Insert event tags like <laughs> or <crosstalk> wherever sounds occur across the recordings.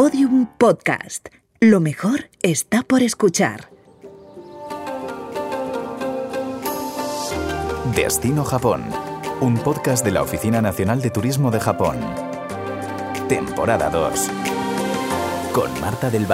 Podium Podcast. Lo mejor está por escuchar. Destino Japón. Un podcast de la Oficina Nacional de Turismo de Japón. Temporada 2. Con Marta del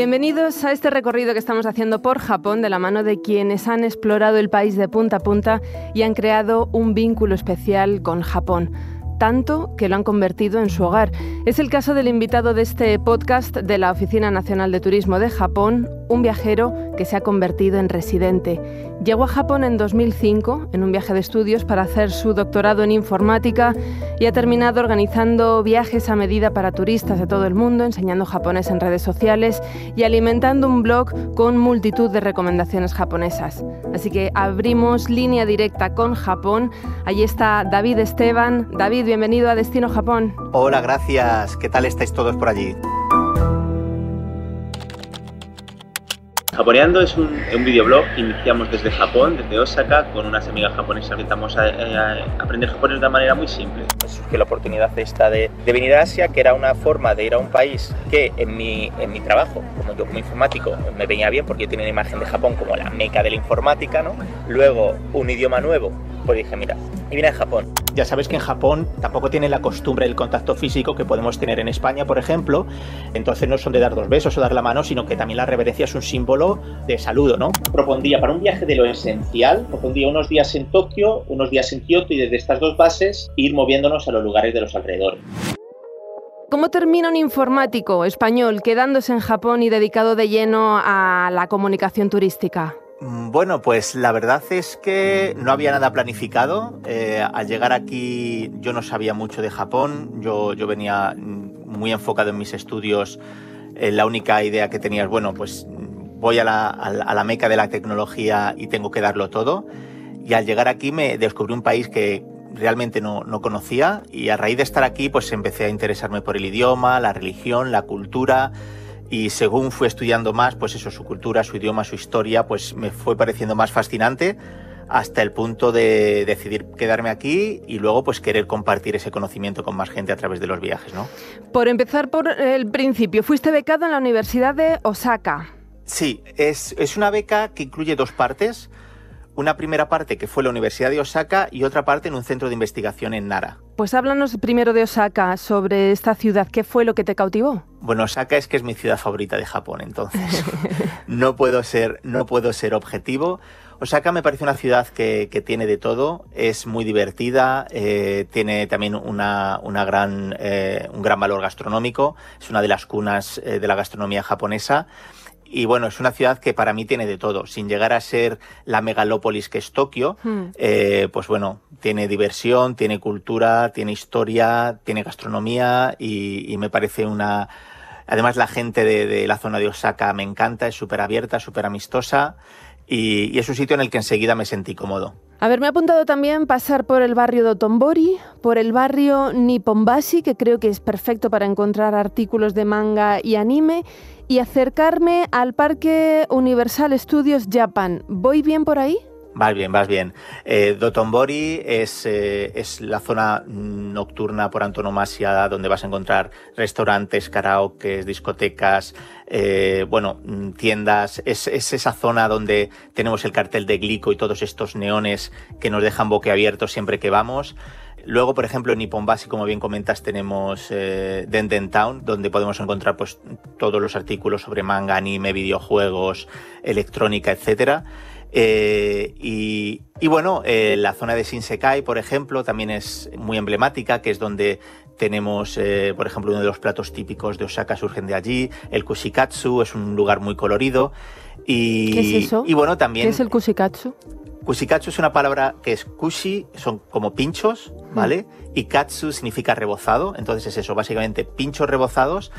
Bienvenidos a este recorrido que estamos haciendo por Japón de la mano de quienes han explorado el país de punta a punta y han creado un vínculo especial con Japón tanto que lo han convertido en su hogar. Es el caso del invitado de este podcast de la Oficina Nacional de Turismo de Japón, un viajero que se ha convertido en residente. Llegó a Japón en 2005 en un viaje de estudios para hacer su doctorado en informática y ha terminado organizando viajes a medida para turistas de todo el mundo, enseñando japonés en redes sociales y alimentando un blog con multitud de recomendaciones japonesas. Así que abrimos línea directa con Japón. Allí está David Esteban. David, bienvenido a Destino Japón. Hola, gracias. ¿Qué tal estáis todos por allí? Japoneando es un, un videoblog que iniciamos desde Japón, desde Osaka, con unas amigas japonesas que estamos a, a aprender japonés de una manera muy simple. Surgió la oportunidad esta de, de, venir a Asia, que era una forma de ir a un país que en mi, en mi trabajo, como yo como informático, me venía bien porque yo tenía una imagen de Japón como la meca de la informática, ¿no? Luego, un idioma nuevo, pues dije, mira, y vine a Japón. Ya sabes que en Japón tampoco tiene la costumbre del contacto físico que podemos tener en España, por ejemplo. Entonces no son de dar dos besos o dar la mano, sino que también la reverencia es un símbolo de saludo, ¿no? Propondría para un viaje de lo esencial, propondría unos días en Tokio, unos días en Kioto y desde estas dos bases ir moviéndonos a los lugares de los alrededores. ¿Cómo termina un informático español quedándose en Japón y dedicado de lleno a la comunicación turística? Bueno, pues la verdad es que no había nada planificado. Eh, al llegar aquí yo no sabía mucho de Japón, yo, yo venía muy enfocado en mis estudios. Eh, la única idea que tenía es, bueno, pues voy a la, a la meca de la tecnología y tengo que darlo todo. Y al llegar aquí me descubrí un país que realmente no, no, conocía y a raíz de estar aquí pues empecé a interesarme por el idioma, la religión, la cultura y según fui estudiando más, pues eso, su cultura, su idioma, su historia, pues me fue pareciendo más fascinante hasta el punto de decidir quedarme aquí y luego pues querer compartir ese conocimiento con más gente a través de los viajes, ¿no? Por empezar por el principio, fuiste becado en la Universidad de Osaka. Sí, es, es una beca que incluye dos partes una primera parte que fue la Universidad de Osaka y otra parte en un centro de investigación en Nara. Pues háblanos primero de Osaka, sobre esta ciudad. ¿Qué fue lo que te cautivó? Bueno, Osaka es que es mi ciudad favorita de Japón, entonces <laughs> no puedo ser, no puedo ser objetivo. Osaka me parece una ciudad que, que tiene de todo, es muy divertida, eh, tiene también una, una gran, eh, un gran valor gastronómico, es una de las cunas eh, de la gastronomía japonesa. Y bueno, es una ciudad que para mí tiene de todo, sin llegar a ser la megalópolis que es Tokio, hmm. eh, pues bueno, tiene diversión, tiene cultura, tiene historia, tiene gastronomía y, y me parece una... Además la gente de, de, la zona de Osaka me encanta, es súper abierta, súper amistosa y, es un sitio en el que enseguida me sentí cómodo. A ver, me ha apuntado también pasar por el barrio de por el barrio Nipponbashi, que creo que es perfecto para encontrar artículos de manga y anime, y acercarme al Parque Universal Studios Japan. ¿Voy bien por ahí? Vas bien, vas bien. Eh, Dotonbori es, eh, es la zona nocturna por antonomasia donde vas a encontrar restaurantes, karaokes, discotecas, eh, bueno, tiendas. Es, es, esa zona donde tenemos el cartel de Glico y todos estos neones que nos dejan boquiabiertos siempre que vamos. Luego, por ejemplo, en Nipponbashi, como bien comentas, tenemos eh, Denden Town, donde podemos encontrar pues, todos los artículos sobre manga, anime, videojuegos, electrónica, etcétera. Eh, y, y, bueno, eh, la zona de Shinsekai, por ejemplo, también es muy emblemática, que es donde tenemos, eh, por ejemplo, uno de los platos típicos de Osaka surgen de allí. El kushikatsu es un lugar muy colorido. Y, ¿Qué es eso? Y bueno, también. ¿Qué es el kushikatsu? Kushikatsu es una palabra que es kushi, son como pinchos, ¿vale? Mm. Y katsu significa rebozado, entonces es eso, básicamente pinchos rebozados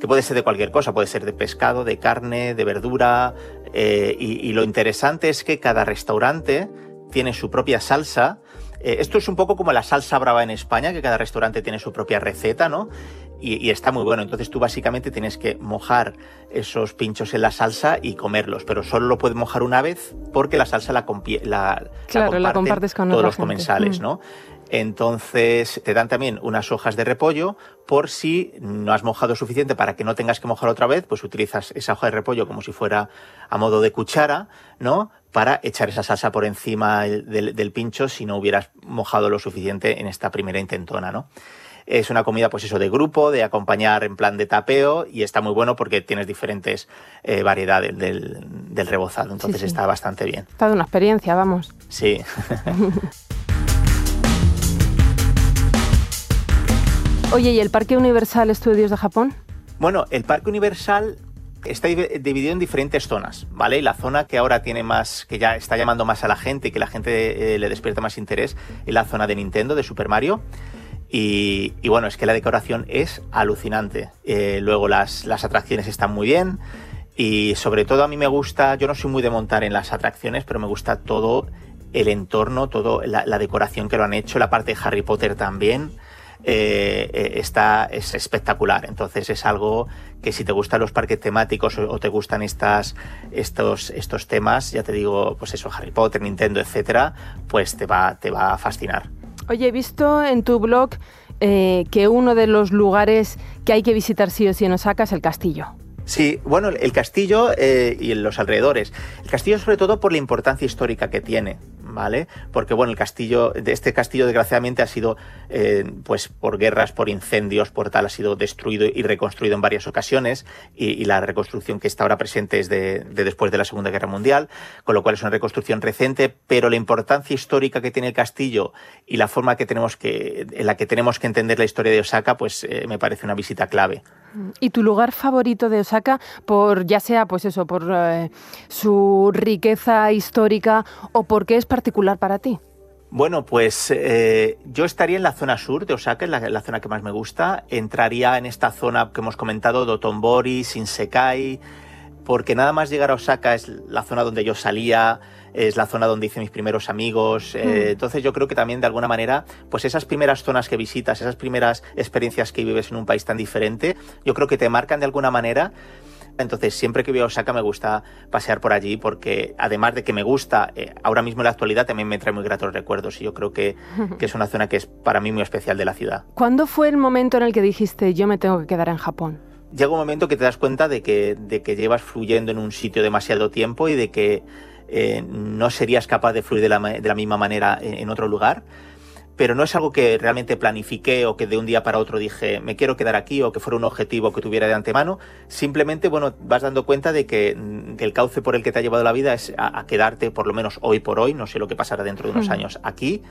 que puede ser de cualquier cosa, puede ser de pescado, de carne, de verdura, eh, y, y, lo interesante es que cada restaurante tiene su propia salsa. Eh, esto es un poco como la salsa brava en España, que cada restaurante tiene su propia receta, ¿no? Y, está muy bueno. Entonces tú básicamente tienes que mojar esos pinchos en la salsa y comerlos, pero solo lo puedes mojar una vez porque la salsa la, la, claro, la, compartes con todos los comensales, mm. ¿no? Entonces te dan también unas hojas de repollo por si no has mojado suficiente para que no tengas que mojar otra vez, pues utilizas esa hoja de repollo como si fuera a modo de cuchara, ¿no? Para echar esa salsa por encima del, pincho si no hubieras mojado lo suficiente en esta primera intentona, ¿no? Es una comida, pues eso, de grupo, de acompañar en plan de tapeo y está muy bueno porque tienes diferentes eh, variedades del, rebozado, entonces está bastante bien. Está de una experiencia, vamos. Sí. <laughs> Oye, ¿y el Parque Universal Estudios de Japón? Bueno, el Parque Universal está dividido en diferentes zonas, ¿vale? Y la zona que ahora tiene más, que ya está llamando más a la gente y que la gente eh, le despierta más interés, es la zona de Nintendo, de Super Mario. Y, bueno, es que la decoración es alucinante. Eh, luego las, las atracciones están muy bien. Y sobre todo a mí me gusta, yo no soy muy de montar en las atracciones, pero me gusta todo el entorno, toda la, decoración que lo han hecho, la parte de Harry Potter también. Eh, eh, está, es espectacular. Entonces es algo que si te gustan los parques temáticos o, te gustan estas, estos, estos temas, ya te digo, pues eso, Harry Potter, Nintendo, etcétera, pues te va, te va a fascinar. Oye, he visto en tu blog eh, que uno de los lugares que hay que visitar sí o sí en Osaka es el castillo. Sí, bueno, el castillo y los alrededores. El castillo sobre todo por la importancia histórica que tiene. ¿Vale? Porque bueno, el castillo, este castillo desgraciadamente ha sido, eh, pues por guerras, por incendios, por tal, ha sido destruido y reconstruido en varias ocasiones y, la reconstrucción que está ahora presente es de, después de la Segunda Guerra Mundial, con lo cual es una reconstrucción reciente, pero la importancia histórica que tiene el castillo y la forma que tenemos que, en la que tenemos que entender la historia de Osaka, pues eh, me parece una visita clave. ¿Y tu lugar favorito de Osaka, por ya sea pues eso, por eh, su riqueza histórica o porque es particular para ti? Bueno, pues eh, yo estaría en la zona sur de Osaka, en la, zona que más me gusta. Entraría en esta zona que hemos comentado, Dotonbori, Shinsekai, porque nada más llegar a Osaka es la zona donde yo salía, es la zona donde hice mis primeros amigos. Eh, hmm. entonces yo creo que también de alguna manera, pues esas primeras zonas que visitas, esas primeras experiencias que vives en un país tan diferente, yo creo que te marcan de alguna manera. Entonces, siempre que voy a Osaka me gusta pasear por allí porque, además de que me gusta, eh, ahora mismo en la actualidad también me trae muy gratos recuerdos y yo creo que, <laughs> que, es una zona que es para mí muy especial de la ciudad. ¿Cuándo fue el momento en el que dijiste yo me tengo que quedar en Japón? Llega un momento que te das cuenta de que, de que llevas fluyendo en un sitio demasiado tiempo y de que eh, no serías capaz de fluir de la, de la misma manera en, otro lugar pero no es algo que realmente planifiqué o que de un día para otro dije me quiero quedar aquí o que fuera un objetivo que tuviera de antemano. Simplemente, bueno, vas dando cuenta de que, mm, el cauce por el que te ha llevado la vida es a, quedarte, por lo menos hoy por hoy, no sé lo que pasará dentro de unos hmm. años aquí.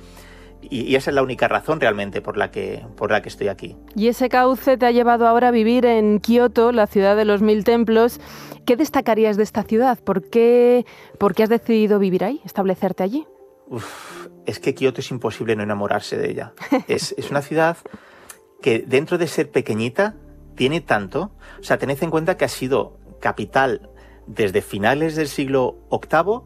Y, y, esa es la única razón realmente por la, que, por la que estoy aquí. Y ese cauce te ha llevado ahora a vivir en Kioto, la ciudad de los mil templos, ¿Qué destacarías de esta ciudad? ¿Por qué, por qué has decidido vivir ahí, establecerte allí? Es que Kioto es imposible no enamorarse de ella. es, una ciudad que dentro de ser pequeñita tiene tanto. O sea, tened en cuenta que ha sido capital desde finales del siglo VIII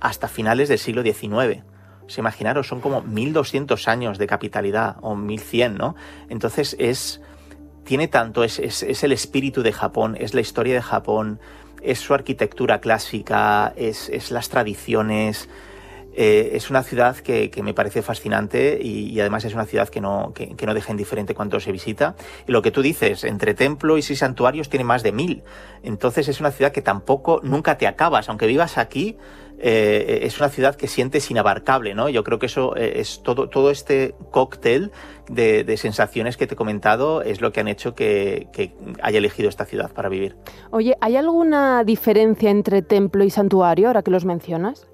hasta finales del siglo XIX. O sea, imaginaros, son como 1200 años de capitalidad, o 1100, ¿no? Entonces es tiene tanto, es, el espíritu de Japón, es la historia de Japón, es su arquitectura clásica, es, las tradiciones. Eh, es una ciudad que, me parece fascinante y, además es una ciudad que no, que, no deja indiferente cuando se visita. Y lo que tú dices, entre templo y seis santuarios tiene más de mil. Entonces es una ciudad que tampoco nunca te acabas, aunque vivas aquí, eh, es una ciudad que sientes inabarcable, ¿no? Yo creo que eso eh, es todo, todo este cóctel de, sensaciones que te he comentado es lo que han hecho que, haya elegido esta ciudad para vivir. Oye, ¿hay alguna diferencia entre templo y santuario ahora que los mencionas?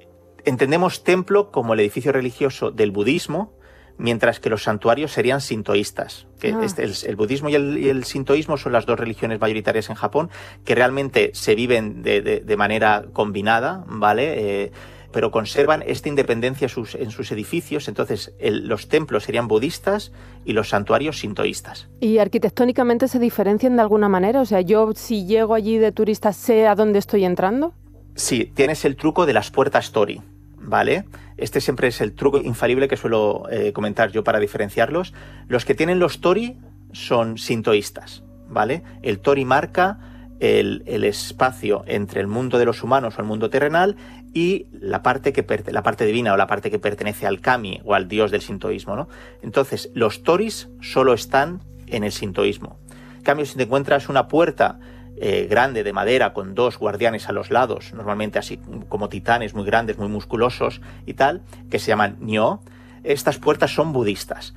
Entendemos templo como el edificio religioso del budismo, mientras que los santuarios serían sintoístas. Que ah. este, el, budismo y el, sintoísmo son las dos religiones mayoritarias en Japón que realmente se viven de, manera combinada, ¿vale? Eh, pero conservan esta independencia en sus edificios, entonces los templos serían budistas y los santuarios sintoístas. ¿Y arquitectónicamente se diferencian de alguna manera? O sea, yo si llego allí de turista sé a dónde estoy entrando. Sí, tienes el truco de las puertas Tori. ¿Vale? Este siempre es el truco infalible que suelo eh, comentar yo para diferenciarlos. Los que tienen los tori son sintoístas, ¿vale? El tori marca el, espacio entre el mundo de los humanos o el mundo terrenal y la parte, que la parte divina o la parte que pertenece al kami o al dios del sintoísmo, ¿no? Entonces, los toris solo están en el sintoísmo. En cambio, si te encuentras una puerta eh, grande de madera con dos guardianes a los lados, normalmente así como titanes muy grandes, muy musculosos y tal, que se llaman Nyo. Estas puertas son budistas.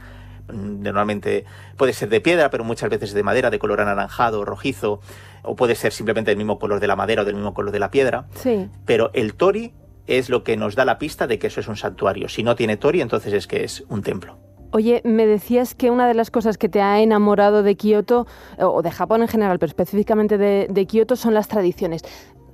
Mm, normalmente puede ser de piedra, pero muchas veces de madera, de color anaranjado, rojizo, o puede ser simplemente del mismo color de la madera o del mismo color de la piedra. Sí. Pero el tori es lo que nos da la pista de que eso es un santuario. Si no tiene tori, entonces es que es un templo. Oye, me decías que una de las cosas que te ha enamorado de Kioto, o de Japón en general, pero específicamente de, Kioto, son las tradiciones.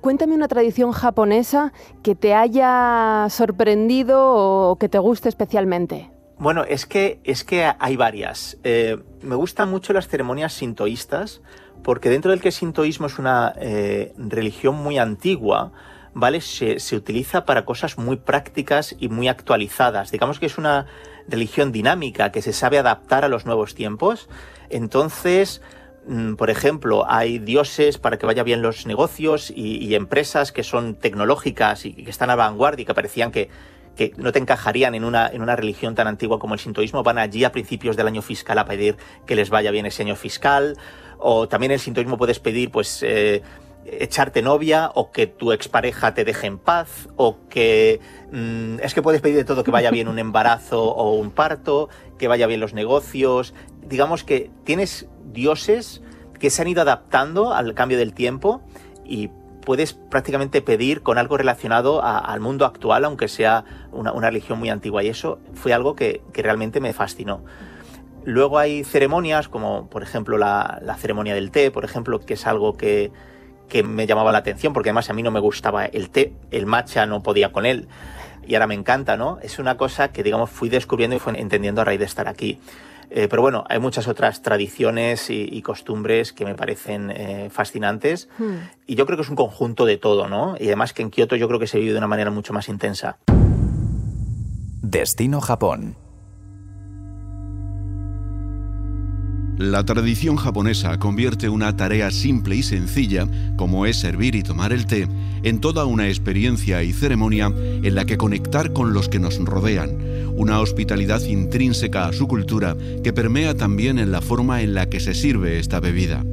Cuéntame una tradición japonesa que te haya sorprendido o que te guste especialmente. Bueno, es que, es que hay varias. Eh, me gustan mucho las ceremonias sintoístas, porque dentro del que sintoísmo es una eh, religión muy antigua, ¿vale? Se, se, utiliza para cosas muy prácticas y muy actualizadas. Digamos que es una religión dinámica que se sabe adaptar a los nuevos tiempos. Entonces, mm, por ejemplo, hay dioses para que vaya bien los negocios y, empresas que son tecnológicas y que están a vanguardia y que parecían que, que no te encajarían en una, en una religión tan antigua como el sintoísmo, van allí a principios del año fiscal a pedir que les vaya bien ese año fiscal. O también el sintoísmo puedes pedir, pues, eh, echarte novia o que tu expareja te deje en paz o que mm, es que puedes pedir de todo que vaya bien un <laughs> embarazo o un parto, que vaya bien los negocios. Digamos que tienes dioses que se han ido adaptando al cambio del tiempo y puedes prácticamente pedir con algo relacionado al mundo actual, aunque sea una, religión muy antigua. Y eso fue algo que, realmente me fascinó. Luego hay ceremonias como por ejemplo la ceremonia del té, por ejemplo, que es algo que, que me llamaba la atención, porque además a mí no me gustaba el té, el matcha no podía con él, y ahora me encanta, ¿no? Es una cosa que, digamos, fui descubriendo y fui entendiendo a raíz de estar aquí. Eh, pero bueno, hay muchas otras tradiciones y, costumbres que me parecen eh, fascinantes, hmm. y yo creo que es un conjunto de todo, ¿no? Y además que en Kioto yo creo que se vive de una manera mucho más intensa. Destino Japón. La tradición japonesa convierte una tarea simple y sencilla, como es servir y tomar el té, en toda una experiencia y ceremonia en la que conectar con los que nos rodean, una hospitalidad intrínseca a su cultura que permea también en la forma en la que se sirve esta bebida.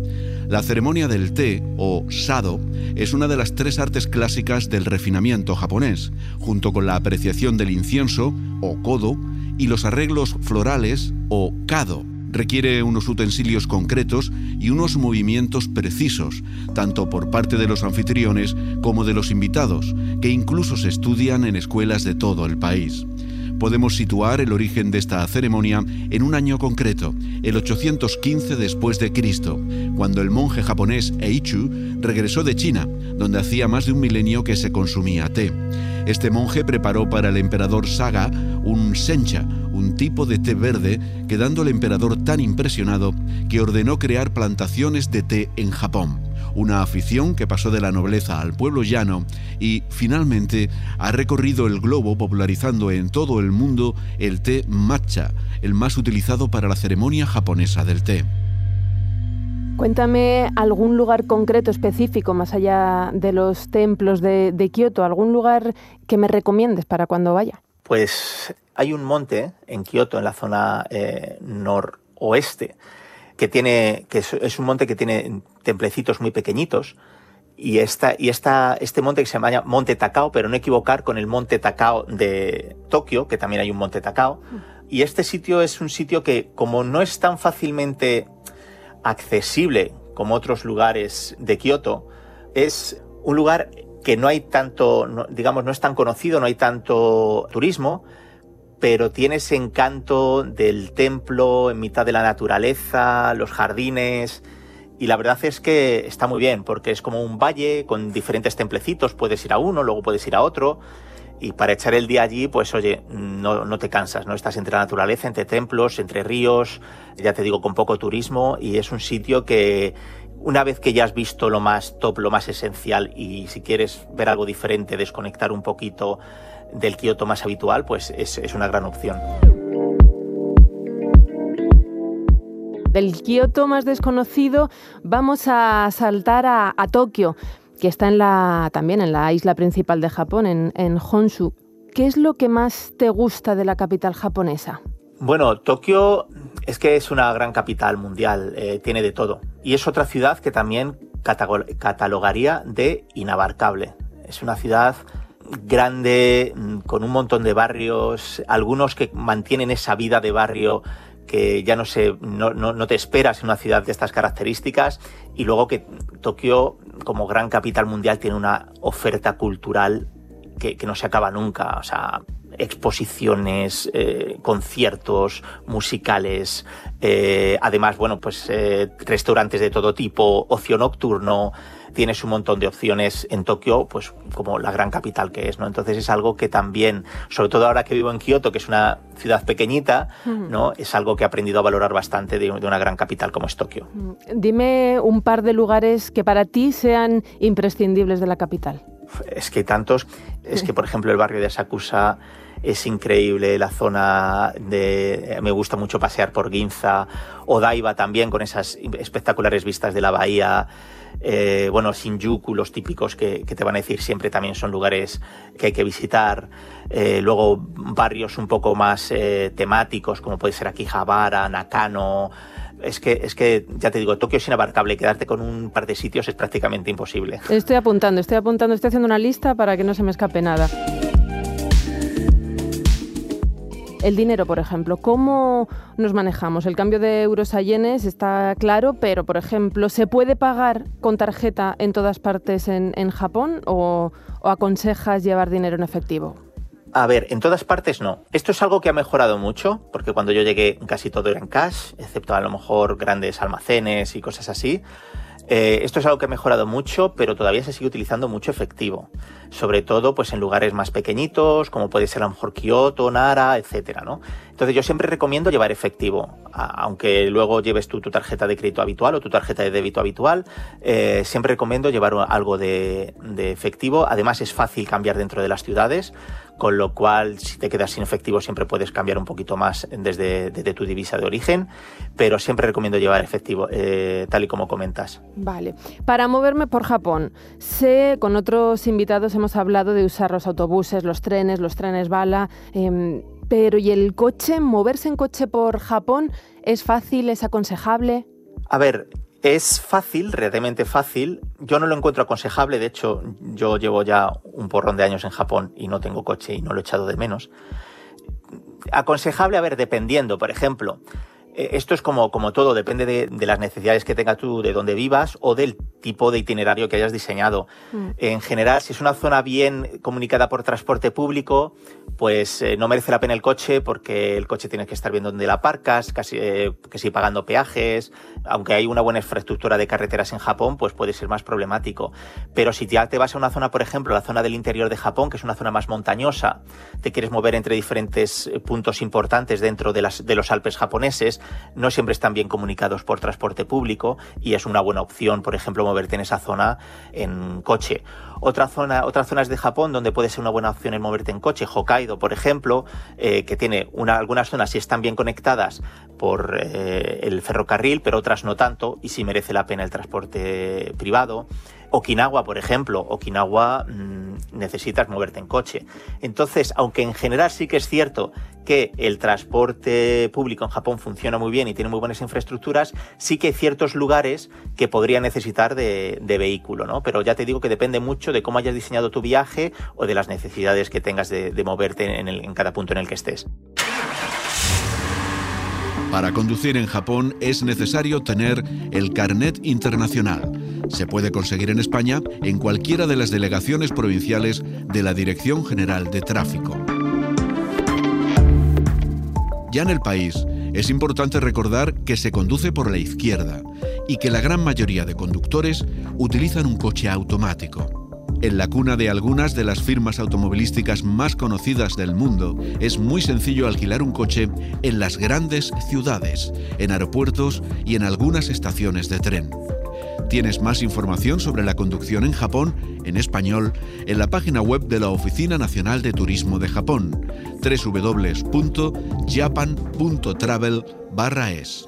La ceremonia del té, o sado, es una de las tres artes clásicas del refinamiento japonés, junto con la apreciación del incienso, o kodo, y los arreglos florales, o kado requiere unos utensilios concretos y unos movimientos precisos, tanto por parte de los anfitriones como de los invitados, que incluso se estudian en escuelas de todo el país. Podemos situar el origen de esta ceremonia en un año concreto, el 815 después de Cristo, cuando el monje japonés Eichu regresó de China, donde hacía más de un milenio que se consumía té. Este monje preparó para el emperador Saga un sencha, un tipo de té verde, quedando el emperador tan impresionado que ordenó crear plantaciones de té en Japón, una afición que pasó de la nobleza al pueblo llano y finalmente ha recorrido el globo popularizando en todo el mundo el té matcha, el más utilizado para la ceremonia japonesa del té. Cuéntame algún lugar concreto específico, más allá de los templos de, de Kioto, algún lugar que me recomiendes para cuando vaya. Pues hay un monte en Kioto, en la zona eh, noroeste, que tiene, que es, un monte que tiene templecitos muy pequeñitos. Y, esta, y esta, este monte que se llama Monte Takao, pero no equivocar con el Monte Takao de Tokio, que también hay un Monte Takao. Y este sitio es un sitio que, como no es tan fácilmente accesible como otros lugares de Kioto, es un lugar que no hay tanto, digamos, no es tan conocido, no hay tanto turismo, pero tiene ese encanto del templo en mitad de la naturaleza, los jardines, y la verdad es que está muy bien, porque es como un valle con diferentes templecitos, puedes ir a uno, luego puedes ir a otro, y para echar el día allí, pues oye, no, no te cansas, ¿no? Estás entre la naturaleza, entre templos, entre ríos, ya te digo, con poco turismo, y es un sitio que, una vez que ya has visto lo más top, lo más esencial, y si quieres ver algo diferente, desconectar un poquito, del Kioto más habitual, pues es, una gran opción. Del Kioto más desconocido vamos a saltar a, Tokio, que está en la, también en la isla principal de Japón, en, en Honshu. ¿Qué es lo que más te gusta de la capital japonesa? Bueno, Tokio es que es una gran capital mundial, eh, tiene de todo. Y es otra ciudad que también catalogaría de inabarcable. Es una ciudad grande, mm, con un montón de barrios, algunos que mantienen esa vida de barrio que ya no, se, no, te esperas en una ciudad de estas características y luego que Tokio como gran capital mundial tiene una oferta cultural que, que no se acaba nunca. O sea, exposiciones, eh, conciertos musicales, eh, además, bueno, pues eh, restaurantes de todo tipo, ocio nocturno, tienes un montón de opciones en Tokio, pues como la gran capital que es, ¿no? Entonces es algo que también, sobre todo ahora que vivo en Kioto, que es una ciudad pequeñita, ¿no? Es algo que he aprendido a valorar bastante de, de una gran capital como es Tokio. Dime un par de lugares que para ti sean imprescindibles de la capital. Es que tantos, es que por <laughs> ejemplo el barrio de Sakusa es increíble, la zona de... Me gusta mucho pasear por Ginza, Odaiba también, con esas espectaculares vistas de la bahía. Eh, bueno, Shinjuku, los típicos que, te van a decir siempre también son lugares que hay que visitar. Eh, luego barrios un poco más eh, temáticos, como puede ser aquí Habara, Nakano. Es que, es que, ya te digo, Tokio es inabarcable. Quedarte con un par de sitios es prácticamente imposible. Estoy apuntando, estoy apuntando, estoy haciendo una lista para que no se me escape nada. El dinero, por ejemplo, ¿cómo nos manejamos? El cambio de euros a yenes está claro, pero, por ejemplo, ¿se puede pagar con tarjeta en todas partes en, Japón o, o aconsejas llevar dinero en efectivo? A ver, en todas partes no. Esto es algo que ha mejorado mucho, porque cuando yo llegué casi todo era en cash, excepto a lo mejor grandes almacenes y cosas así. Eh, esto es algo que ha mejorado mucho, pero todavía se sigue utilizando mucho efectivo. Sobre todo pues en lugares más pequeñitos, como puede ser a lo mejor Kioto, Nara, etcétera, ¿no? Entonces yo siempre recomiendo llevar efectivo, aunque luego lleves tu, tu tarjeta de crédito habitual o tu tarjeta de débito habitual, eh, siempre recomiendo llevar algo de, de efectivo. Además es fácil cambiar dentro de las ciudades con lo cual si te quedas sin efectivo siempre puedes cambiar un poquito más desde, tu divisa de origen, pero siempre recomiendo llevar efectivo, eh, tal y como comentas. Vale. Para moverme por Japón, sé, con otros invitados hemos hablado de usar los autobuses, los trenes, los trenes bala, em, pero ¿y el coche? ¿Moverse en coche por Japón es fácil, es aconsejable? A ver, es fácil, realmente fácil. Yo no lo encuentro aconsejable. De hecho, yo llevo ya un porrón de años en Japón y no tengo coche y no lo he echado de menos. Aconsejable, a ver, dependiendo. Por ejemplo, eh, esto es como, como todo, depende de, las necesidades que tengas tú, de dónde vivas o del tipo de itinerario que hayas diseñado. Mm. En general, si es una zona bien comunicada por transporte público, pues eh, no merece la pena el coche porque el coche tienes que estar viendo dónde la aparcas, casi eh, pagando peajes, aunque hay una buena infraestructura de carreteras en Japón, pues puede ser más problemático. Pero si ya te vas a una zona, por ejemplo, la zona del interior de Japón, que es una zona más montañosa, te quieres mover entre diferentes eh, puntos importantes dentro de, las, de los Alpes japoneses, no siempre están bien comunicados por transporte público y es una buena opción, por ejemplo, moverte en esa zona en coche. Otra zona, otras zonas de Japón donde puede ser una buena opción el moverte en coche, Hokkaido, por ejemplo, eh, que tiene una, algunas zonas sí están bien conectadas por eh, el ferrocarril, pero otras no tanto, y sí merece la pena el transporte privado. Okinawa, por ejemplo, Okinawa mm, necesitas moverte en coche. Entonces, aunque en general sí que es cierto que el transporte público en Japón funciona muy bien y tiene muy buenas infraestructuras, sí que hay ciertos lugares que podría necesitar de, vehículo, ¿no? Pero ya te digo que depende mucho de cómo hayas diseñado tu viaje o de las necesidades que tengas de, moverte en cada punto en el que estés. Para conducir en Japón es necesario tener el carnet internacional. Se puede conseguir en España en cualquiera de las delegaciones provinciales de la Dirección General de Tráfico. Ya en el país, es importante recordar que se conduce por la izquierda y que la gran mayoría de conductores utilizan un coche automático. En la cuna de algunas de las firmas automovilísticas más conocidas del mundo, es muy sencillo alquilar un coche en las grandes ciudades, en aeropuertos y en algunas estaciones de tren. Tienes más información sobre la conducción en Japón en español en la página web de la Oficina Nacional de Turismo de Japón, www.japan.travel/es.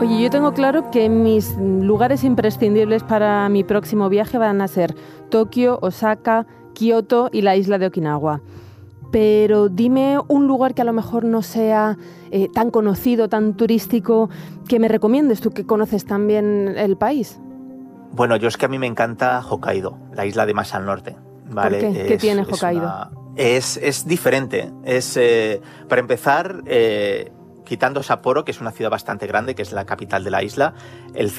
Oye, yo tengo claro que mis lugares imprescindibles para mi próximo viaje van a ser Tokio, Osaka, Kioto y la isla de Okinawa. Pero dime un lugar que a lo mejor no sea eh, tan conocido, tan turístico, que me recomiendes tú que conoces también el país. Bueno, yo es que a mí me encanta Hokkaido, la isla de más al norte. ¿vale? qué? tiene Hokkaido? Es, diferente. Es, eh, para empezar, eh, quitando Sapporo, que es una ciudad bastante grande, que es la capital de la isla, el,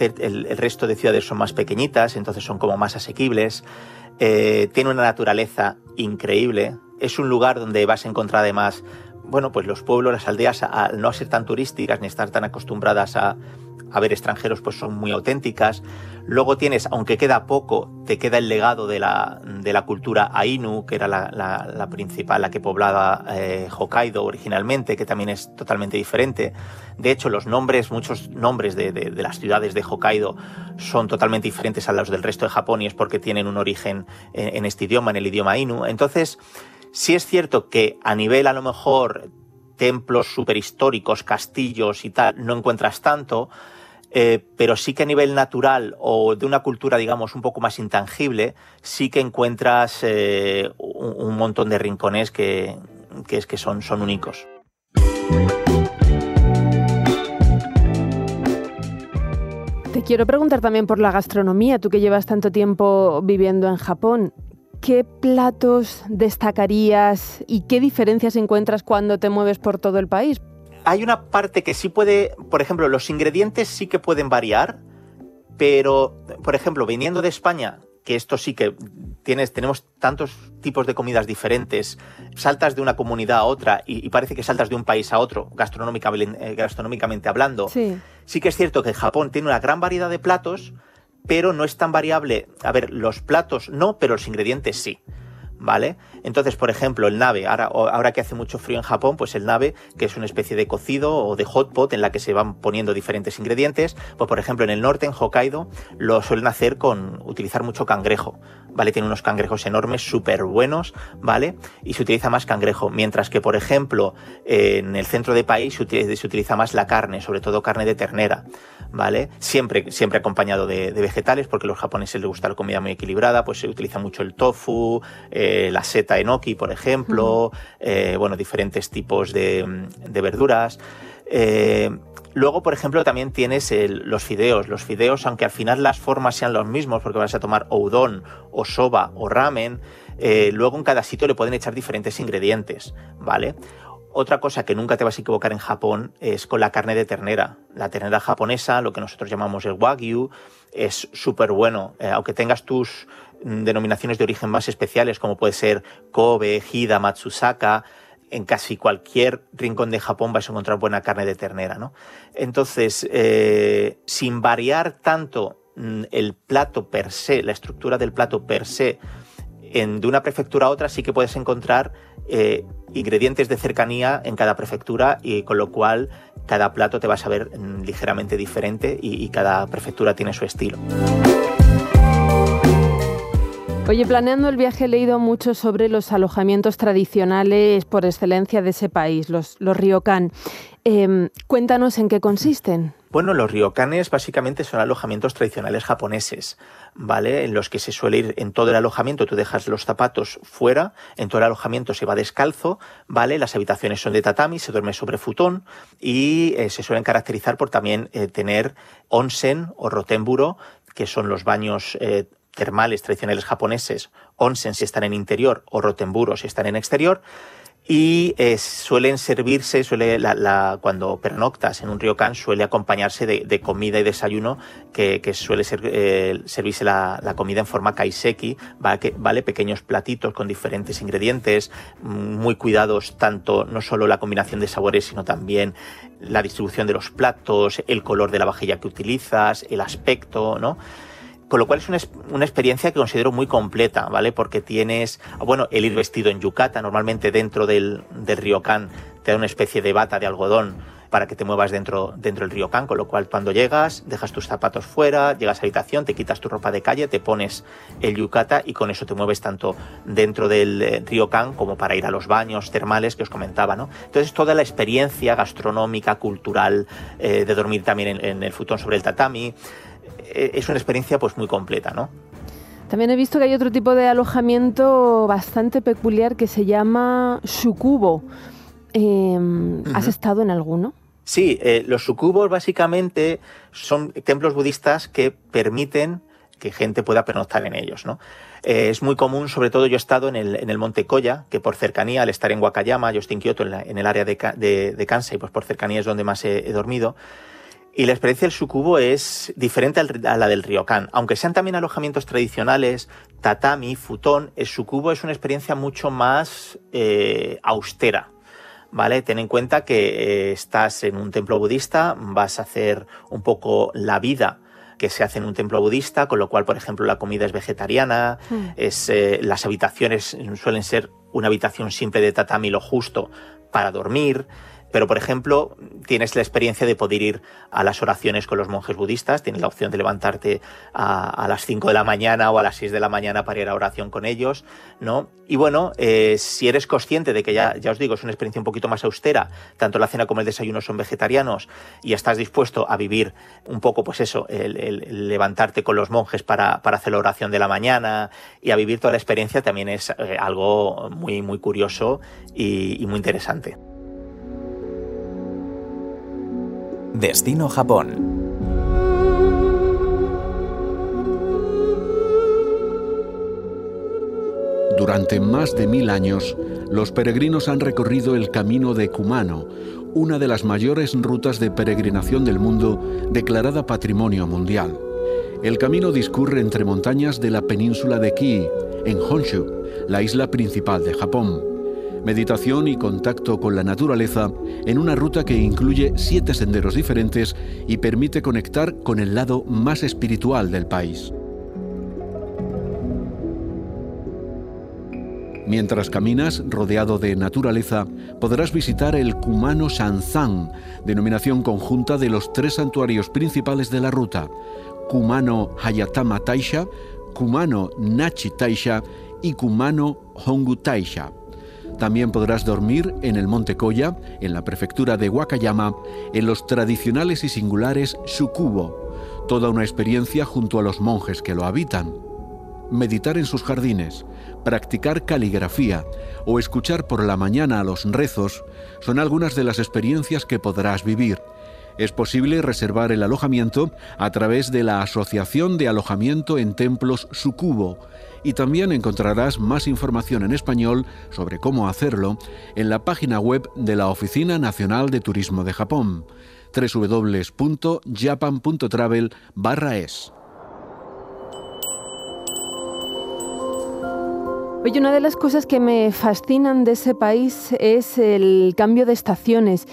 resto de ciudades son más pequeñitas, entonces son como más asequibles. Eh, tiene una naturaleza increíble. Es un lugar donde vas a encontrar además, bueno, pues los pueblos, las aldeas, al no ser tan turísticas ni estar tan acostumbradas a, a ver extranjeros, pues son muy auténticas. Luego tienes, aunque queda poco, te queda el legado de la, de la cultura Ainu, que era la, la, principal, la que poblaba eh, Hokkaido originalmente, que también es totalmente diferente. De hecho, los nombres, muchos nombres de, de, las ciudades de Hokkaido son totalmente diferentes a los del resto de Japón y es porque tienen un origen en, este idioma, en el idioma Ainu. Entonces, sí es cierto que a nivel a lo mejor templos superhistóricos, castillos y tal, no encuentras tanto, eh, pero sí que a nivel natural o de una cultura, digamos, un poco más intangible, sí que encuentras eh, un, montón de rincones que, es que son, son únicos. Te quiero preguntar también por la gastronomía, tú que llevas tanto tiempo viviendo en Japón. ¿Qué platos destacarías y qué diferencias encuentras cuando te mueves por todo el país? hay una parte que sí puede, por ejemplo, los ingredientes sí que pueden variar, pero, por ejemplo, viniendo de España, que esto sí que tienes, tenemos tantos tipos de comidas diferentes, saltas de una comunidad a otra y, parece que saltas de un país a otro, gastronómicamente, eh, gastronómicamente hablando. Sí. sí que es cierto que Japón tiene una gran variedad de platos, pero no es tan variable. A ver, los platos no, pero los ingredientes sí. ¿Vale? Entonces, por ejemplo, el nave, ahora, que hace mucho frío en Japón, pues el nave, que es una especie de cocido o de hot pot en la que se van poniendo diferentes ingredientes, pues por ejemplo en el norte, en Hokkaido, lo suelen hacer con utilizar mucho cangrejo, ¿vale? Tiene unos cangrejos enormes, súper buenos, ¿vale? Y se utiliza más cangrejo, mientras que, por ejemplo, en el centro del país se utiliza, más la carne, sobre todo carne de ternera, ¿vale? Siempre, siempre acompañado de, vegetales, porque a los japoneses les gusta la comida muy equilibrada, pues se utiliza mucho el tofu, eh, la seta enoki, por ejemplo, eh, bueno, diferentes tipos de, verduras. Eh, Luego, por ejemplo, también tienes los fideos. Los fideos, aunque al final las formas sean los mismos, porque vas a tomar o udon, o soba, o ramen, eh, luego en cada sitio le pueden echar diferentes ingredientes, ¿vale? Otra cosa que nunca te vas a equivocar en Japón es con la carne de ternera. La ternera japonesa, lo que nosotros llamamos el wagyu, es súper bueno. Eh, aunque tengas tus denominaciones de origen más especiales, como puede ser Kobe, Hida, Matsusaka, en casi cualquier rincón de Japón vais a encontrar buena carne de ternera, ¿no? Entonces, eh, sin variar tanto mm, el plato per se, la estructura del plato per se, en, de una prefectura a otra sí que puedes encontrar eh, ingredientes de cercanía en cada prefectura y con lo cual cada plato te va a saber mm, ligeramente diferente y cada prefectura tiene su estilo. Oye, planeando el viaje he leído mucho sobre los alojamientos tradicionales por excelencia de ese país, los, los ryokan. Em, cuéntanos en qué consisten. Bueno, los ryokanes básicamente son alojamientos tradicionales japoneses, ¿vale? En los que se suele ir en todo el alojamiento, tú dejas los zapatos fuera, en todo el alojamiento se va descalzo, ¿vale? Las habitaciones son de tatami, se duerme sobre futón y eh, se suelen caracterizar por también eh, tener onsen o rotenburo, que son los baños eh, termales tradicionales japoneses, onsen si están en interior o rotenburo si están en exterior, y eh, suelen servirse, suele la, cuando pernoctas en un ryokan suele acompañarse de, comida y desayuno que, suele ser, eh, servirse la, comida en forma kaiseki, ¿vale? ¿vale? pequeños platitos con diferentes ingredientes, muy cuidados tanto no solo la combinación de sabores sino también la distribución de los platos, el color de la vajilla que utilizas, el aspecto, ¿no? Con lo cual es una, experiencia que considero muy completa, ¿vale? Porque tienes, bueno, el ir vestido en yukata, normalmente dentro del, del ryokan te da una especie de bata de algodón para que te muevas dentro, dentro del ryokan, con lo cual cuando llegas, dejas tus zapatos fuera, llegas a la habitación, te quitas tu ropa de calle, te pones el yukata y con eso te mueves tanto dentro del eh, ryokan como para ir a los baños termales que os comentaba, ¿no? Entonces toda la experiencia gastronómica, cultural, eh, de dormir también en, el futón sobre el tatami, es una experiencia pues muy completa, ¿no? También he visto que hay otro tipo de alojamiento bastante peculiar que se llama sukubo. Em, ¿Has estado en alguno? Sí, eh, los sucubos básicamente son templos budistas que permiten que gente pueda pernoctar en ellos, ¿no? Eh, es muy común, sobre todo yo he estado en el, en el Monte Koya, que por cercanía, al estar en Wakayama, yo estoy en Kioto, en, el área de, de, Kansai, pues por cercanía es donde más he, dormido. Y la experiencia del sucubo es diferente a la del ryokan. Aunque sean también alojamientos tradicionales, tatami, futón, el sucubo es una experiencia mucho más eh, austera, ¿vale? Ten en cuenta que eh, estás en un templo budista, vas a hacer un poco la vida que se hace en un templo budista, con lo cual, por ejemplo, la comida es vegetariana, hmm. es, eh, las habitaciones suelen ser una habitación simple de tatami lo justo para dormir. Pero, por ejemplo, tienes la experiencia de poder ir a las oraciones con los monjes budistas, tienes la opción de levantarte a, las 5 de la mañana o a las 6 de la mañana para ir a oración con ellos, ¿no? Y bueno, eh, si eres consciente de que ya, ya os digo, es una experiencia un poquito más austera, tanto la cena como el desayuno son vegetarianos, y estás dispuesto a vivir un poco, pues eso, el, levantarte con los monjes para, hacer la oración de la mañana y a vivir toda la experiencia, también es eh, algo muy, muy curioso y muy interesante. Destino Japón. Durante más de mil años, los peregrinos han recorrido el camino de Kumano, una de las mayores rutas de peregrinación del mundo declarada Patrimonio Mundial. El camino discurre entre montañas de la península de Kii, en Honshu, la isla principal de Japón meditación y contacto con la naturaleza en una ruta que incluye siete senderos diferentes y permite conectar con el lado más espiritual del país. Mientras caminas rodeado de naturaleza, podrás visitar el Kumano Shanzan, denominación conjunta de los tres santuarios principales de la ruta, Kumano Hayatama Taisha, Kumano Nachi Taisha y Kumano Hongu Taisha. También podrás dormir en el Monte Koya, en la prefectura de Wakayama, en los tradicionales y singulares Shukubo, toda una experiencia junto a los monjes que lo habitan. Meditar en sus jardines, practicar caligrafía o escuchar por la mañana a los rezos son algunas de las experiencias que podrás vivir. Es posible reservar el alojamiento a través de la Asociación de Alojamiento en Templos Sukubo, y también encontrarás más información en español sobre cómo hacerlo en la página web de la Oficina Nacional de Turismo de Japón www.japan.travel/es. Oye, una de las cosas que me fascinan de ese país es el cambio de estaciones.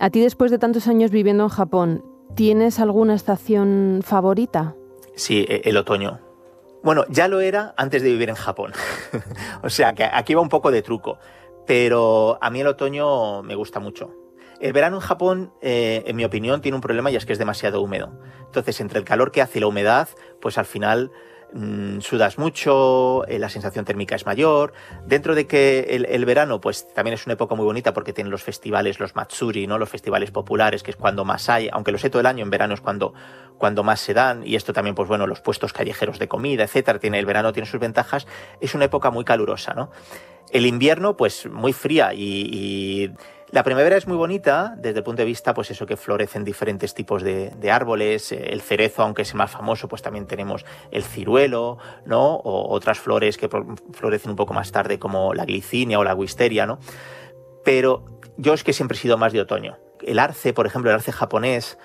A ti, después de tantos años viviendo en Japón, ¿tienes alguna estación favorita? Sí, e-, el otoño. Bueno, ya lo era antes de vivir en Japón. <laughs> o sea, que aquí va un poco de truco. Pero a mí el otoño me gusta mucho. El verano en Japón, eh, en mi opinión, tiene un problema y es que es demasiado húmedo. Entonces, entre el calor que hace y la humedad, pues al final Mm, sudas mucho, eh, la sensación térmica es mayor. Dentro de que el, verano, pues también es una época muy bonita porque tienen los festivales, los Matsuri, ¿no? Los festivales populares, que es cuando más hay, aunque lo sé todo el año, en verano es cuando, cuando más se dan. Y esto también, pues bueno, los puestos callejeros de comida, etcétera. Tiene, el verano tiene sus ventajas. Es una época muy calurosa, ¿no? El invierno, pues muy fría y la primavera es muy bonita desde el punto de vista, pues eso, que florecen diferentes tipos de, árboles. Eh, el cerezo, aunque es más famoso, pues también tenemos el ciruelo, ¿no? O otras flores que florecen un poco más tarde, como la glicinia o la wisteria, ¿no? Pero yo es que siempre he sido más de otoño. El arce, por ejemplo, el arce japonés,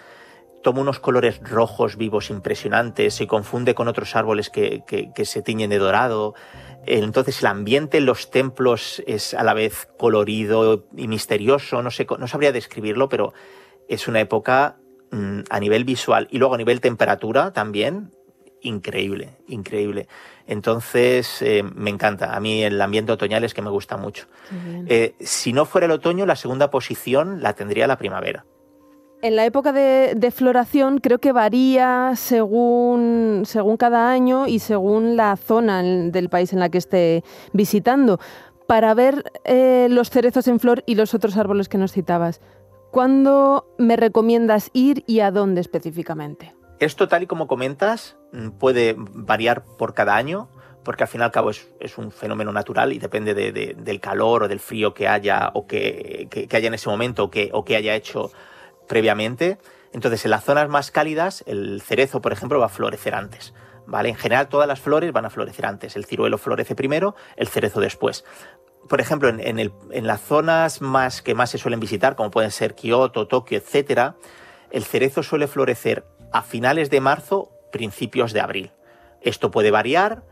toma unos colores rojos vivos impresionantes, se confunde con otros árboles que, que se tiñen de dorado. Entonces el ambiente en los templos es a la vez colorido y misterioso, no, sé, no sabría describirlo, pero es una época mm, a nivel visual y luego a nivel temperatura también increíble, increíble. Entonces, eh, me encanta. A mí el ambiente otoñal es que me gusta mucho. Eh, si no fuera el otoño, la segunda posición la tendría la primavera. En la época de, floración creo que varía según, según cada año y según la zona del país en la que esté visitando. Para ver eh, los cerezos en flor y los otros árboles que nos citabas, ¿cuándo me recomiendas ir y a dónde específicamente? Esto, tal y como comentas, mm, puede variar por cada año, porque al fin y al cabo es, un fenómeno natural y depende del calor o del frío que haya o que, haya en ese momento o que, o que haya hecho previamente. Entonces, en las zonas más cálidas, el cerezo, por ejemplo, va a florecer antes. ¿Vale? En general, todas las flores van a florecer antes. El ciruelo florece primero, el cerezo después. Por ejemplo, en, en las zonas más que más se suelen visitar, como pueden ser Kioto, Tokio, etc., el cerezo suele florecer a finales de marzo, principios de abril. Esto puede variar,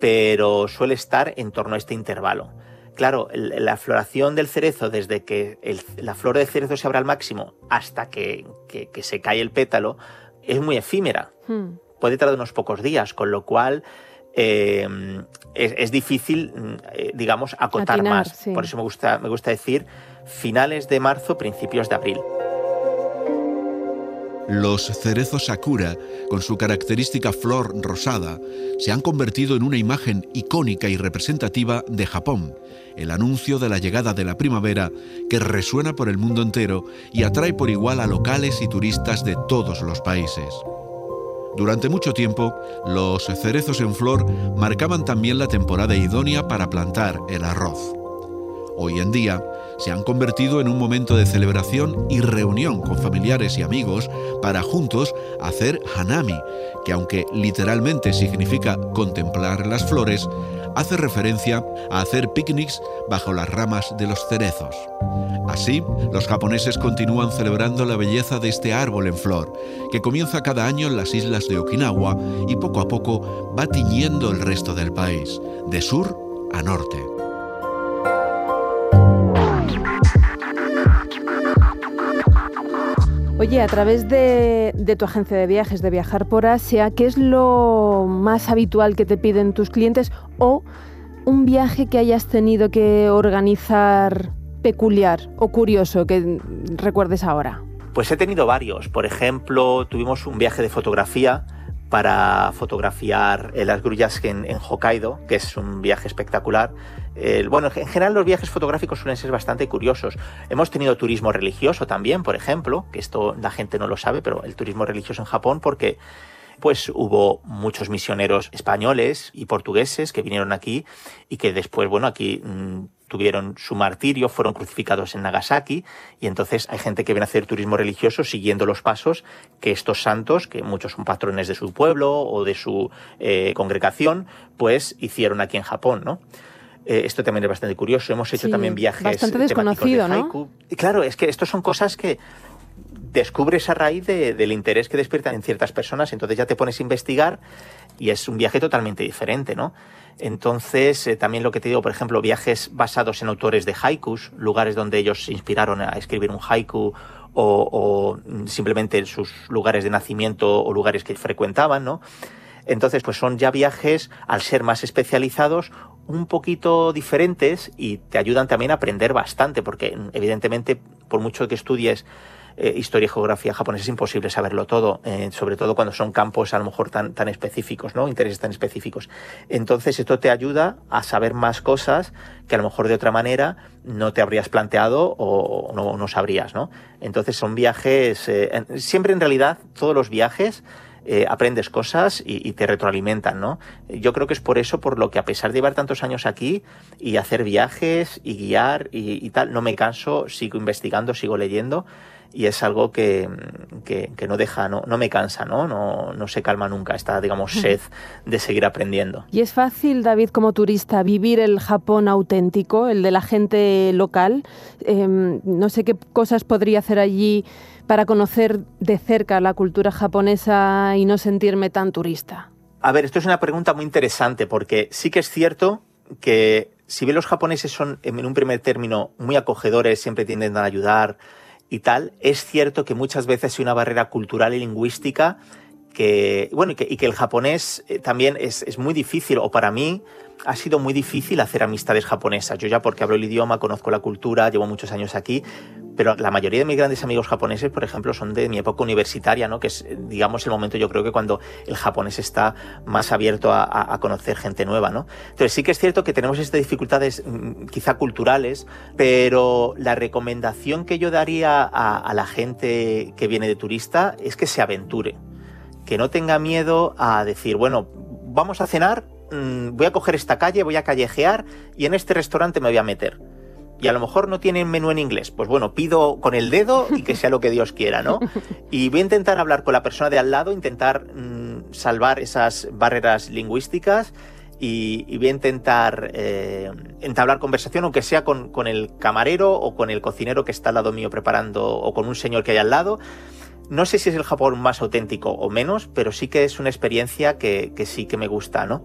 pero suele estar en torno a este intervalo. Claro, la floración del cerezo, desde que la flor de cerezo se abre al máximo hasta que, se cae el pétalo, es muy efímera. Hmm. Puede tardar unos pocos días, con lo cual eh, es, difícil, eh, digamos, acotar más. Por eso me gusta, me gusta decir finales de marzo, principios de abril. Los cerezos Sakura, con su característica flor rosada, se han convertido en una imagen icónica y representativa de Japón, el anuncio de la llegada de la primavera que resuena por el mundo entero y atrae por igual a locales y turistas de todos los países. Durante mucho tiempo, los cerezos en flor marcaban también la temporada idónea para plantar el arroz. Hoy en día, se han convertido en un momento de celebración y reunión con familiares y amigos para juntos hacer hanami, que aunque literalmente significa contemplar las flores, hace referencia a hacer picnics bajo las ramas de los cerezos. Así, los japoneses continúan celebrando la belleza de este árbol en flor, que comienza cada año en las islas de Okinawa y poco a poco va tiñendo el resto del país, de sur a norte. Oye, a través de, tu agencia de viajes, de Viajar por Asia, ¿qué es lo más habitual que te piden tus clientes o un viaje que hayas tenido que organizar peculiar o curioso que recuerdes ahora? Pues he tenido varios. Por ejemplo, tuvimos un viaje de fotografía para fotografiar las grullas en, Hokkaido, que es un viaje espectacular. bueno, en general los viajes fotográficos suelen ser bastante curiosos. Hemos tenido turismo religioso también, por ejemplo, que esto la gente no lo sabe, pero el turismo religioso en Japón, porque pues hubo muchos misioneros españoles y portugueses que vinieron aquí y que después, bueno, aquí mm, tuvieron su martirio, fueron crucificados en Nagasaki y entonces hay gente que viene a hacer turismo religioso siguiendo los pasos que estos santos, que muchos son patrones de su pueblo o de su eh, congregación, pues hicieron aquí en Japón, ¿no? Eh, esto también es bastante curioso. Hemos hecho también viajes bastante desconocido, ¿no? Y claro, es que estos son cosas que descubres a raíz del interés que despiertan en ciertas personas, entonces ya te pones a investigar y es un viaje totalmente diferente, ¿no? Entonces, eh, también lo que te digo, por ejemplo, viajes basados en autores de haikus, lugares donde ellos se inspiraron a escribir un haiku o, simplemente sus lugares de nacimiento o lugares que frecuentaban, ¿no? Entonces, pues son ya viajes, al ser más especializados, un poquito diferentes y te ayudan también a aprender bastante, porque evidentemente, por mucho que estudies eh, historia y geografía japonesa es imposible saberlo todo, eh, sobre todo cuando son campos a lo mejor tan, tan específicos, ¿no? Intereses tan específicos. Entonces esto te ayuda a saber más cosas que a lo mejor de otra manera no te habrías planteado o no, no sabrías, ¿no? Entonces son viajes, eh, siempre en realidad todos los viajes aprendes cosas y, te retroalimentan, ¿no? Yo creo que es por eso por lo que a pesar de llevar tantos años aquí y hacer viajes y guiar y tal, no me canso, sigo investigando, sigo leyendo y es algo que, no deja, no, no me cansa, ¿no? ¿no? No se calma nunca esta, digamos, sed de seguir aprendiendo. ¿Y es fácil, David, como turista, vivir el Japón auténtico, el de la gente local? Em, no sé qué cosas podría hacer allí para conocer de cerca la cultura japonesa y no sentirme tan turista. A ver, esto es una pregunta muy interesante porque sí que es cierto que si bien los japoneses son en un primer término muy acogedores, siempre tienden a ayudar, y tal, es cierto que muchas veces hay una barrera cultural y lingüística bueno, y que, el japonés eh, también es, muy difícil, o para mí ha sido muy difícil hacer amistades japonesas. Yo ya porque hablo el idioma, conozco la cultura, llevo muchos años aquí, pero la mayoría de mis grandes amigos japoneses, por ejemplo, son de mi época universitaria, ¿no? que es, digamos, el momento yo creo que cuando el japonés está más abierto a, conocer gente nueva. ¿no? Entonces sí que es cierto que tenemos estas dificultades mm, quizá culturales, pero la recomendación que yo daría a la gente que viene de turista es que se aventure que no tenga miedo a decir, bueno, vamos a cenar, mm, voy a coger esta calle, voy a callejear y en este restaurante me voy a meter. Y a lo mejor no tienen menú en inglés. Pues bueno, pido con el dedo y que sea lo que Dios quiera, ¿no? Y voy a intentar hablar con la persona de al lado, intentar mm, salvar esas barreras lingüísticas y, voy a intentar eh, entablar conversación, aunque sea con, con, el camarero o con el cocinero que está al lado mío preparando o con un señor que hay al lado. No sé si es el Japón más auténtico o menos, pero sí que es una experiencia que, sí que me gusta, ¿no?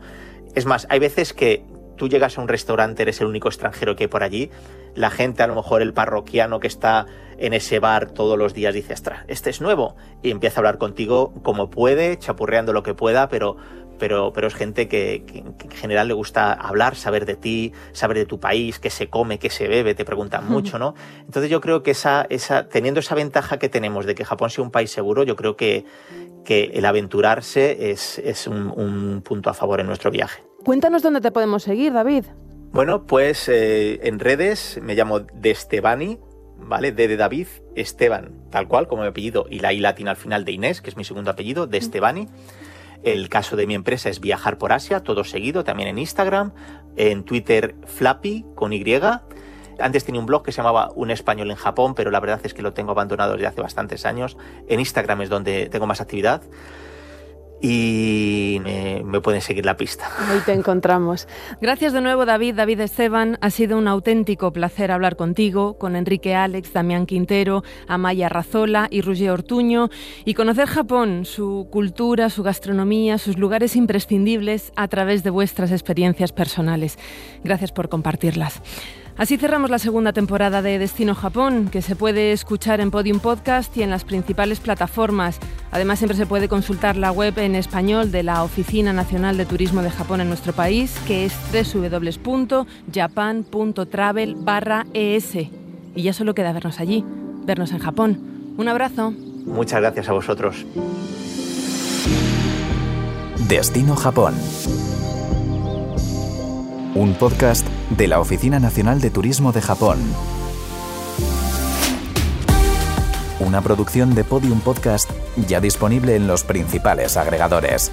Es más, hay veces que tú llegas a un restaurante, eres el único extranjero que hay por allí, la gente, a lo mejor el parroquiano que está en ese bar todos los días dice, ostras, este es nuevo, y empieza a hablar contigo como puede, chapurreando lo que pueda, pero, pero, pero es gente que, en general le gusta hablar, saber de ti, saber de tu país, qué se come, qué se bebe, te preguntan <laughs> mucho, ¿no? Entonces yo creo que esa, esa, teniendo esa ventaja que tenemos de que Japón sea un país seguro, yo creo que, que el aventurarse es, es un, punto a favor en nuestro viaje. Cuéntanos dónde te podemos seguir, David. Bueno, pues eh, en redes me llamo Destebani, ¿vale? D de David, Esteban, tal cual como mi apellido, y la I latina al final de Inés, que es mi segundo apellido, Destebani. El caso de mi empresa es Viajar por Asia, todo seguido, también en Instagram, en Twitter Flappy con Y. Antes tenía un blog que se llamaba Un Español en Japón, pero la verdad es que lo tengo abandonado desde hace bastantes años. En Instagram es donde tengo más actividad y me, pueden seguir la pista. Ahí te encontramos. Gracias de nuevo, David. David Esteban, ha sido un auténtico placer hablar contigo, con Enrique Alex, Damián Quintero, Amaya Razola y Roger Ortuño, y conocer Japón, su cultura, su gastronomía, sus lugares imprescindibles a través de vuestras experiencias personales. Gracias por compartirlas. Así cerramos la segunda temporada de Destino Japón, que se puede escuchar en Podium Podcast y en las principales plataformas. Además, siempre se puede consultar la web en español de la Oficina Nacional de Turismo de Japón en nuestro país, que es www.japan.travel/es. Y ya solo queda vernos allí, vernos en Japón. Un abrazo. Muchas gracias a vosotros. Destino Japón un podcast de la Oficina Nacional de Turismo de Japón. Una producción de Podium Podcast ya disponible en los principales agregadores.